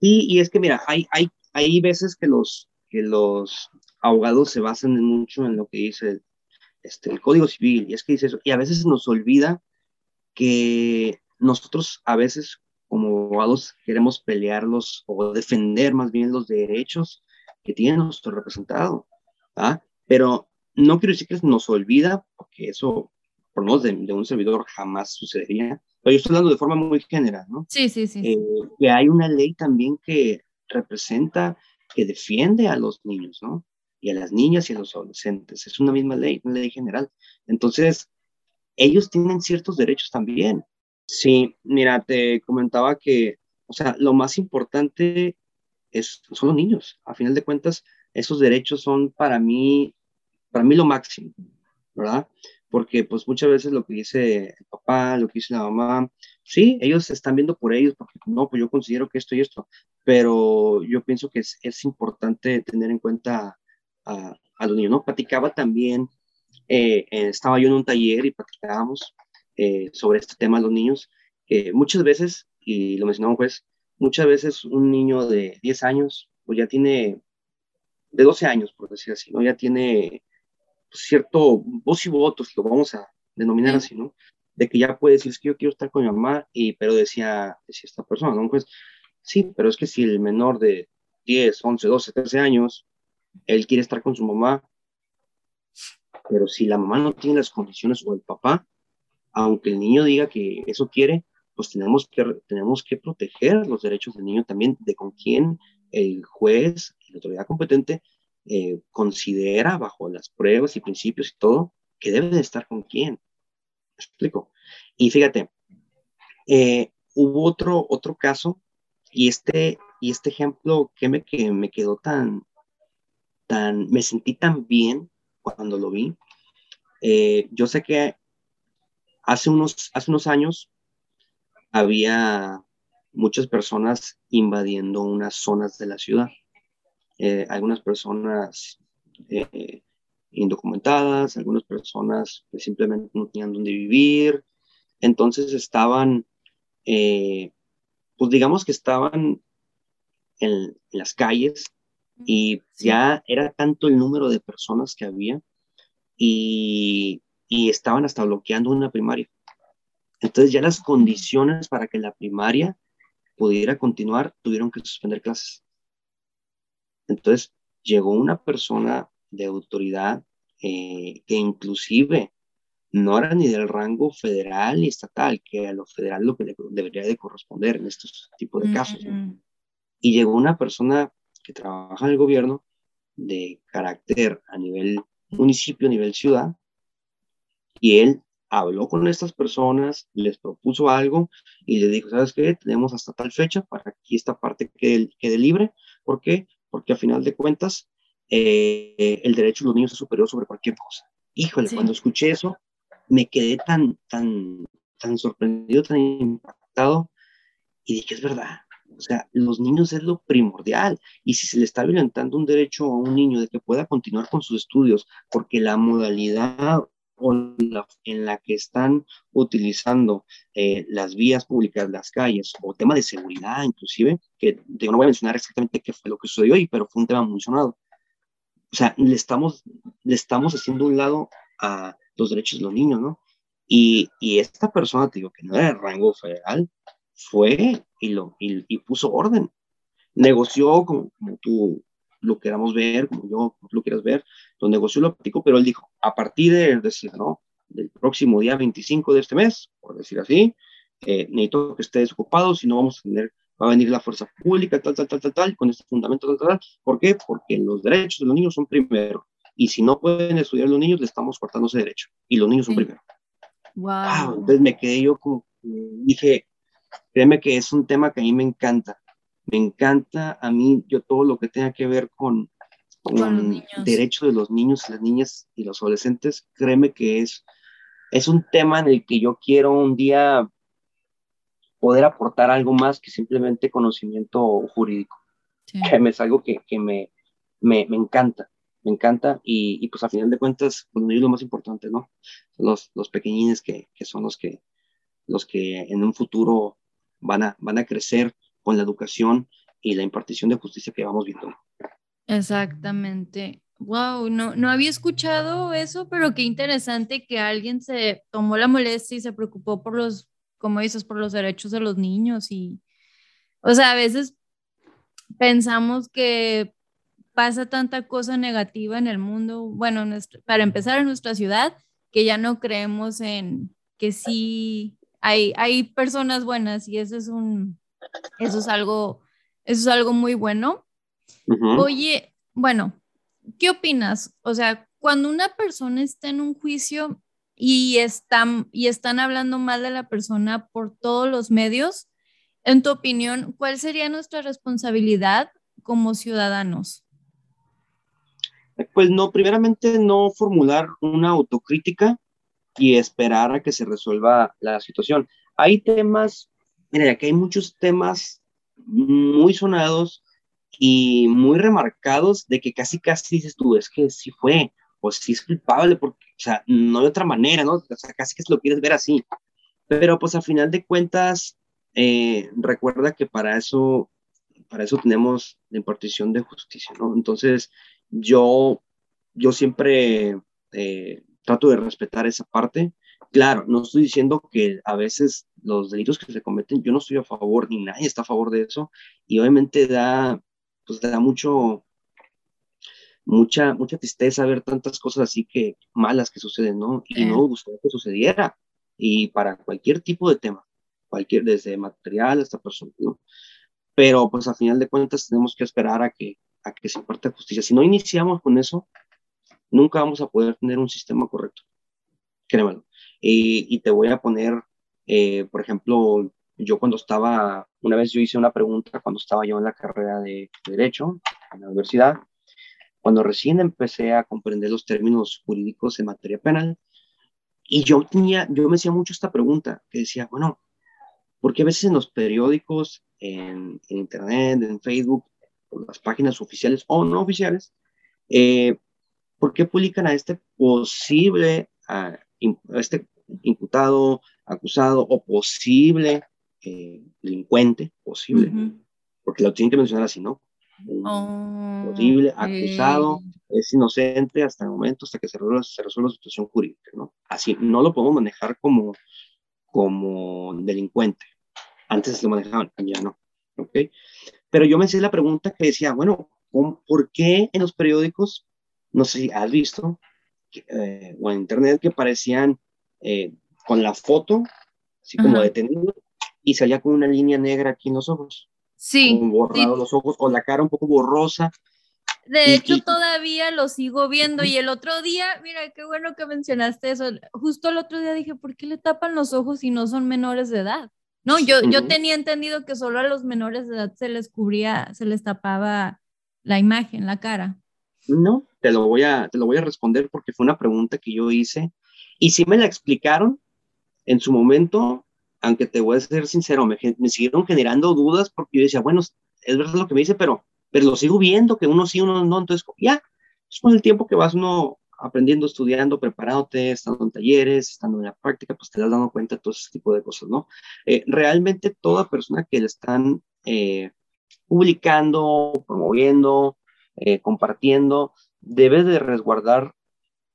Sí, y es que mira, hay, hay, hay veces que los, que los abogados se basan mucho en lo que dice este, el Código Civil, y es que dice eso, y a veces nos olvida que nosotros a veces como abogados queremos pelearlos o defender más bien los derechos que tiene nuestro representado, ¿ah? pero no quiero decir que nos olvida, porque eso, por lo menos de, un servidor, jamás sucedería, pero yo estoy hablando de forma muy general, ¿no? Sí, sí, sí. Eh, que hay una ley también que representa, que defiende a los niños, ¿no? Y a las niñas y a los adolescentes. Es una misma ley, una ley general. Entonces, ellos tienen ciertos derechos también. Sí, mira, te comentaba que, o sea, lo más importante es, son los niños. A final de cuentas, esos derechos son para mí, para mí lo máximo, ¿verdad? Porque pues muchas veces lo que dice el papá, lo que dice la mamá, sí, ellos están viendo por ellos, porque no, pues yo considero que esto y esto, pero yo pienso que es, es importante tener en cuenta a, a, los niños, ¿no? Platicaba también, eh, estaba yo en un taller y platicábamos eh, sobre este tema de los niños, que muchas veces, y lo mencionamos pues, muchas veces un niño de 10 años, pues ya tiene, de 12 años, por decir así, ¿no? Ya tiene cierto voz y votos, lo vamos a denominar así, ¿no? De que ya puede decir, es que yo quiero estar con mi mamá, y, pero decía, decía esta persona, ¿no? Pues sí, pero es que si el menor de 10, 11, 12, 13 años, él quiere estar con su mamá, pero si la mamá no tiene las condiciones o el papá, aunque el niño diga que eso quiere, pues tenemos que, tenemos que proteger los derechos del niño también de con quién el juez la autoridad competente eh, considera bajo las pruebas y principios y todo que debe de estar con quién. ¿Me explico? Y fíjate, eh, hubo otro, otro caso y este, y este ejemplo que me, que me quedó tan, tan, me sentí tan bien cuando lo vi. Eh, yo sé que hace unos, hace unos años había muchas personas invadiendo unas zonas de la ciudad. Eh, algunas personas eh, indocumentadas, algunas personas que simplemente no tenían dónde vivir. Entonces estaban, pues digamos que estaban en, las calles y ya era tanto el número de personas que había y, y estaban hasta bloqueando una primaria. Entonces ya las condiciones para que la primaria pudiera continuar tuvieron que suspender clases. Entonces, llegó una persona de autoridad eh, que inclusive no era ni del rango federal ni estatal, que a lo federal lo que debería de corresponder en estos tipos de casos. Y llegó una persona que trabaja en el gobierno de carácter a nivel municipio, a nivel ciudad, y él habló con estas personas, les propuso algo y le dijo, ¿sabes qué? Tenemos hasta tal fecha para que esta parte quede, quede libre. ¿Por qué? porque a final de cuentas eh, el derecho de los niños es superior sobre cualquier cosa. Híjole, cuando escuché eso, me quedé tan, tan, tan sorprendido, tan impactado y dije, es verdad. O sea, los niños es lo primordial. Y si se le está violentando un derecho a un niño de que pueda continuar con sus estudios, porque la modalidad en la que están utilizando eh, las vías públicas, las calles, o tema de seguridad inclusive, que yo no voy a mencionar exactamente qué fue lo que sucedió ahí, pero fue un tema mencionado. O sea, le estamos, le estamos haciendo un lado a los derechos de los niños, ¿no? Y, y esta persona, te digo, que no era de rango federal, fue y, lo, y, puso orden. Negoció, como, como tú lo queramos ver, como yo lo quieras ver, lo negoció, lo platicó, pero él dijo, a partir de, decir, ¿no? del próximo día 25 de este mes, por decir así, eh, necesito que esté desocupado, si no vamos a tener, va a venir la fuerza pública, tal, tal, tal, tal, tal, con este fundamento, tal, tal, tal. ¿Por qué? Porque los derechos de los niños son primero. Y si no pueden estudiar los niños, le estamos cortando ese derecho. Y los niños son primero. Wow. Entonces me quedé yo como, dije, créeme que es un tema que a mí me encanta me encanta a mí, yo todo lo que tenga que ver con, con, derechos de los niños, las niñas y los adolescentes, créeme que es, es un tema en el que yo quiero un día poder aportar algo más que simplemente conocimiento jurídico. Que es algo que, que me, me, me, encanta, me encanta y, y, pues a final de cuentas, pues es lo más importante, ¿no? Los, los pequeñines que, que, son los que, los que en un futuro van a, van a crecer con la educación y la impartición de justicia que vamos viendo. Exactamente. Wow, no, no había escuchado eso, pero qué interesante que alguien se tomó la molestia y se preocupó por los, como dices, por los derechos de los niños. Y, o sea, a veces pensamos que pasa tanta cosa negativa en el mundo, bueno, para empezar en nuestra ciudad, que ya no creemos en que sí hay, hay personas buenas y eso es un, eso es algo, eso es algo muy bueno. Oye, bueno, ¿qué opinas? O sea, cuando una persona está en un juicio y están, y están hablando mal de la persona por todos los medios, en tu opinión, ¿cuál sería nuestra responsabilidad como ciudadanos? Pues no, primeramente no formular una autocrítica y esperar a que se resuelva la situación. Hay temas, mira, aquí hay muchos temas muy sonados y muy remarcados de que casi casi dices tú, es que sí fue, o sí es culpable, porque, o sea, no de otra manera, ¿no? O sea, casi que lo quieres ver así. Pero pues a final de cuentas, eh, recuerda que para eso, para eso tenemos la impartición de justicia, ¿no? Entonces, yo, yo siempre eh, trato de respetar esa parte. Claro, no estoy diciendo que a veces los delitos que se cometen, yo no estoy a favor, ni nadie está a favor de eso, y obviamente da, pues da mucho, mucha, mucha tristeza ver tantas cosas así que malas que suceden, ¿no? Y no gustaría que sucediera, y para cualquier tipo de tema, cualquier, desde material hasta personal, ¿no? Pero pues a final de cuentas tenemos que esperar a que, a que se imparta justicia. Si no iniciamos con eso, nunca vamos a poder tener un sistema correcto. Créemelo. Y, y te voy a poner, eh, por ejemplo, yo cuando estaba, una vez yo hice una pregunta cuando estaba yo en la carrera de Derecho en la universidad, cuando recién empecé a comprender los términos jurídicos en materia penal, y yo tenía, yo me hacía mucho esta pregunta, que decía, bueno, ¿por qué a veces en los periódicos, en, en Internet, en Facebook, en las páginas oficiales o no oficiales, eh, ¿por qué publican a este posible, a, este imputado, acusado o posible eh, delincuente, posible, porque lo tienen que mencionar así, ¿no? Oh, posible, acusado, es inocente hasta el momento, hasta que se resuelva, se resuelva la situación jurídica, ¿no? Así, no lo podemos manejar como, como delincuente. Antes lo manejaban, ya no, ¿ok? Pero yo me hice la pregunta que decía, bueno, ¿por qué en los periódicos no sé si has visto, eh, o en internet, que parecían eh, con la foto, así como detenido, y salía con una línea negra aquí en los ojos. Sí. borrado los ojos, o la cara un poco borrosa. De hecho, todavía lo sigo viendo. Y el otro día, mira, qué bueno que mencionaste eso. Justo el otro día dije, ¿por qué le tapan los ojos si no son menores de edad? No, yo, yo tenía entendido que solo a los menores de edad se les cubría, se les tapaba la imagen, la cara. No, te lo voy a, te lo voy a responder porque fue una pregunta que yo hice y sí me la explicaron en su momento, aunque te voy a ser sincero, me, me siguieron generando dudas porque yo decía, bueno, es verdad lo que me dice, pero, pero lo sigo viendo, que uno sí, uno no, entonces ya, pues con el tiempo que vas uno aprendiendo, estudiando, preparándote, estando en talleres, estando en la práctica, pues te das dando cuenta de todo ese tipo de cosas, ¿no? Eh, realmente toda persona que le están eh, publicando, promoviendo, eh, compartiendo, debe de resguardar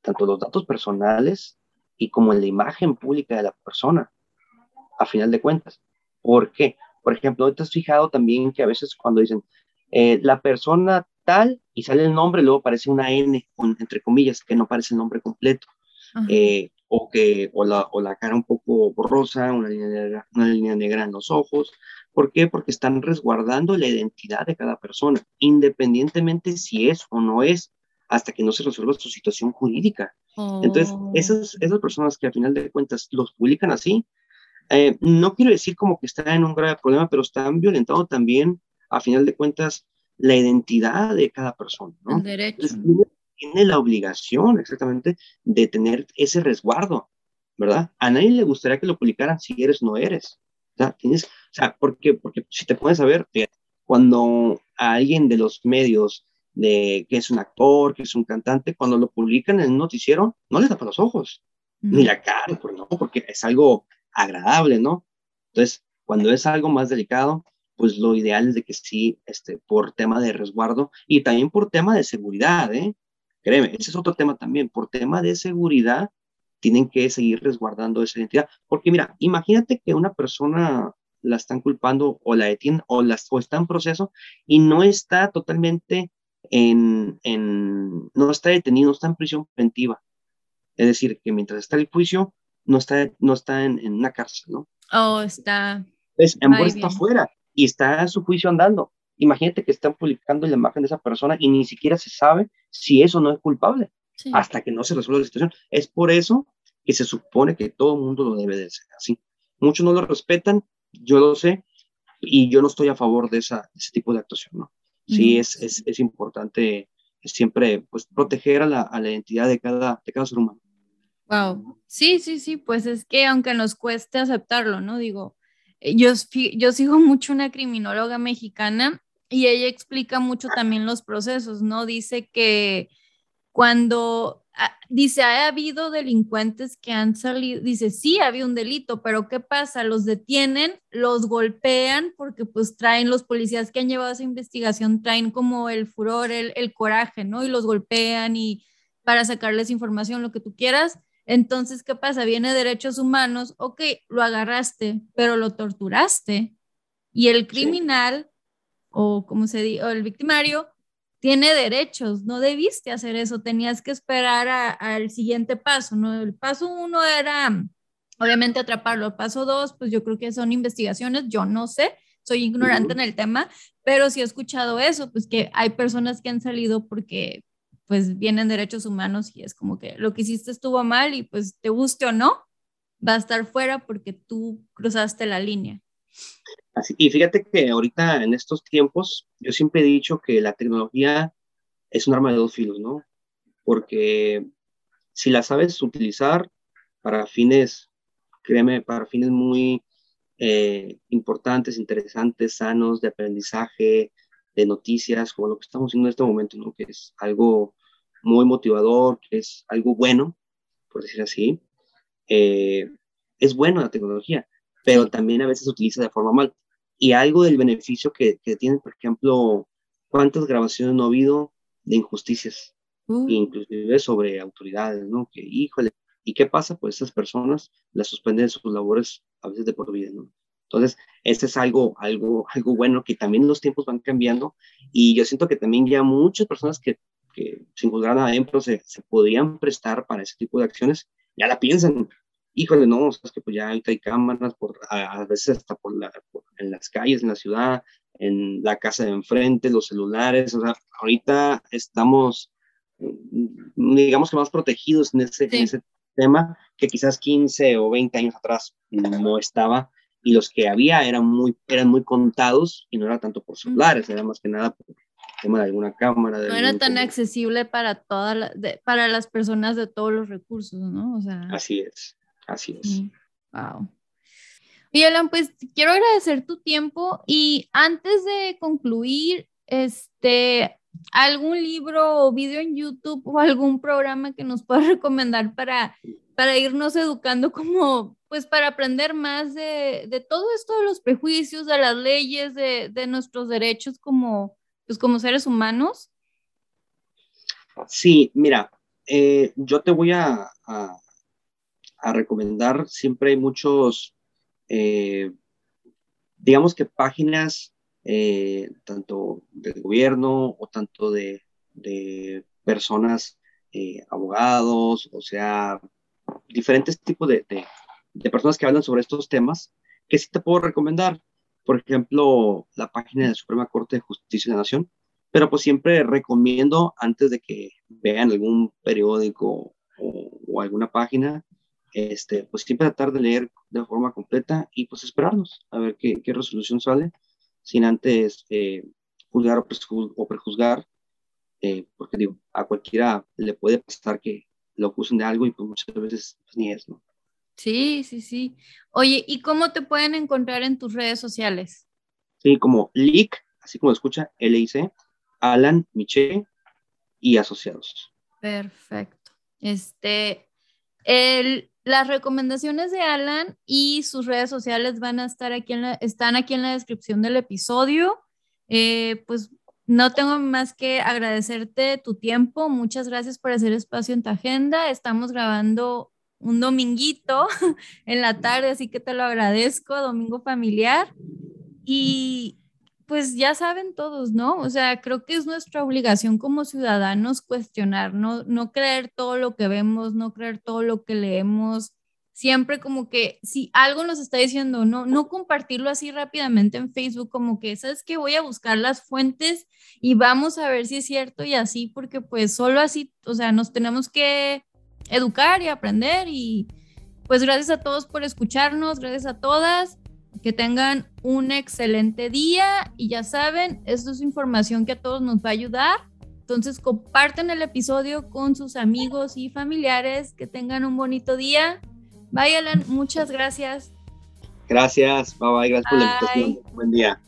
tanto los datos personales y como la imagen pública de la persona, a final de cuentas. ¿Por qué? Por ejemplo, te has fijado también que a veces cuando dicen eh, la persona tal y sale el nombre, luego aparece una N, entre comillas, que no aparece el nombre completo. Eh, o que o la, o la, cara un poco borrosa, una línea, negra, una línea negra en los ojos. ¿Por qué? Porque están resguardando la identidad de cada persona, independientemente si es o no es, hasta que no se resuelva su situación jurídica. Entonces, oh. esas, esas personas que a final de cuentas los publican así, eh, no quiero decir como que están en un grave problema, pero están violentando también, a final de cuentas, la identidad de cada persona. ¿no? El derecho tiene la obligación exactamente de tener ese resguardo, ¿verdad? A nadie le gustaría que lo publicaran si eres o no eres. O sea, tienes, sea, porque, porque si te puedes saber, cuando a alguien de los medios de que es un actor, que es un cantante, cuando lo publican en el noticiero, no le tapan los ojos, ni la cara, pues no, porque es algo agradable, ¿no? Entonces, cuando es algo más delicado, pues lo ideal es de que sí, este, por tema de resguardo y también por tema de seguridad, ¿eh? Créeme, ese es otro tema también. Por tema de seguridad, tienen que seguir resguardando esa identidad. Porque mira, imagínate que una persona la están culpando o la detienen o, las, o está en proceso y no está totalmente en, en, no está detenido, no está en prisión preventiva. Es decir, que mientras está el juicio, no está, no está en, una cárcel, ¿no? Oh, está. Es, en está afuera y está su juicio andando. imagínate que están publicando la imagen de esa persona y ni siquiera se sabe si eso no es culpable hasta que no se resuelva la situación. Es por eso que se supone que todo el mundo lo debe de ser así. Muchos no lo respetan, yo lo sé, y yo no estoy a favor de, esa, ese tipo de actuación, ¿no? Sí, es, es, es, importante siempre pues, proteger a la, a la identidad de cada, de cada ser humano. Wow, sí, sí, sí, pues es que aunque nos cueste aceptarlo, ¿no? Digo, eh, yo, yo sigo mucho una criminóloga mexicana y ella explica mucho también los procesos, ¿no? Dice que cuando ah, dice, ha habido delincuentes que han salido, dice, sí, había un delito, pero ¿qué pasa? Los detienen, los golpean porque pues traen los policías que han llevado esa investigación, traen como el furor, el, el coraje, ¿no? Y los golpean y para sacarles información, lo que tú quieras. Entonces, ¿qué pasa? Viene derechos humanos, ok, lo agarraste, pero lo torturaste. Y el criminal, o como se dice, o el victimario, tiene derechos, no debiste hacer eso, tenías que esperar al siguiente paso, ¿no? El paso uno era, obviamente, atraparlo, el paso dos, pues yo creo que son investigaciones, yo no sé, soy ignorante en el tema, pero sí he escuchado eso, pues que hay personas que han salido porque pues vienen derechos humanos y es como que lo que hiciste estuvo mal y pues te guste o no, va a estar fuera porque tú cruzaste la línea y fíjate que ahorita en estos tiempos, yo siempre he dicho que la tecnología es un arma de dos filos, ¿no? Porque si la sabes utilizar para fines, créeme, para fines muy eh, importantes, interesantes, sanos, de aprendizaje, de noticias, como lo que estamos haciendo en este momento, ¿no? Que es algo muy motivador, que es algo bueno, por decir así. Eh, es bueno la tecnología, pero también a veces se utiliza de forma mal y algo del beneficio que, que tienen, por ejemplo, cuántas grabaciones no ha habido de injusticias, uh. inclusive sobre autoridades, ¿no? Que, híjole, ¿y qué pasa? Pues esas personas las suspenden sus labores a veces de por vida, ¿no? Entonces, este es algo, algo, algo bueno que también los tiempos van cambiando y yo siento que también ya muchas personas que, que sin juzgar adentro se, se podrían prestar para ese tipo de acciones, ya la piensan, híjole, no, es que pues ya ahorita hay cámaras, por, a, veces hasta por, la, en las calles, en la ciudad, en la casa de enfrente, los celulares, o sea, ahorita estamos, mm, digamos que más protegidos en ese, en ese tema que quizás 15 o 20 años atrás no estaba y los que había eran muy, eran muy contados y no era tanto por celulares, era más que nada por tema de alguna cámara. no era tan accesible para, todas para las personas de todos los recursos, ¿no? O sea, Así es. Así es. Wow. Y Alan, pues quiero agradecer tu tiempo y antes de concluir, este, algún libro o video en YouTube o algún programa que nos pueda recomendar para, para irnos educando como, pues para aprender más de, de todo esto de los prejuicios, de las leyes, de, de nuestros derechos como, pues como seres humanos. Sí, mira, eh, yo te voy a, a recomendar. Siempre hay muchos, eh, digamos que páginas, eh, tanto del gobierno o tanto de, personas, eh, abogados, o sea, diferentes tipos de, de, personas que hablan sobre estos temas, que sí te puedo recomendar. Por ejemplo, la página de la Suprema Corte de Justicia de la Nación, pero pues siempre recomiendo antes de que vean algún periódico o alguna página, este, pues siempre tratar de leer de forma completa y pues esperarnos a ver qué, qué resolución sale, sin antes eh, juzgar o, prejuzgar, eh, porque digo, a cualquiera le puede pasar que lo acusen de algo y pues muchas veces pues, ni es, ¿no? Sí, sí, sí. Oye, ¿y cómo te pueden encontrar en tus redes sociales? Sí, como LIC, así como escucha, LIC, Alan, Miche y asociados. Perfecto. Este, el, las recomendaciones de Alan y sus redes sociales van a estar aquí en la, están aquí en la descripción del episodio. Eh, pues no tengo más que agradecerte tu tiempo. Muchas gracias por hacer espacio en tu agenda. Estamos grabando un dominguito en la tarde, así que te lo agradezco, domingo familiar. Y pues ya saben todos, ¿no? O sea, creo que es nuestra obligación como ciudadanos cuestionar, no, no creer todo lo que vemos, no creer todo lo que leemos, siempre como que si algo nos está diciendo, no, no compartirlo así rápidamente en Facebook, como que, ¿sabes que Voy a buscar las fuentes y vamos a ver si es cierto y así, porque pues solo así, o sea, nos tenemos que educar y aprender y pues gracias a todos por escucharnos, gracias a todas, que tengan un excelente día y ya saben, esto es información que a todos nos va a ayudar. Entonces comparten el episodio con sus amigos y familiares, que tengan un bonito día Bye, Alan. Muchas gracias. Gracias. Bye, bye. Gracias por la invitación. Buen día.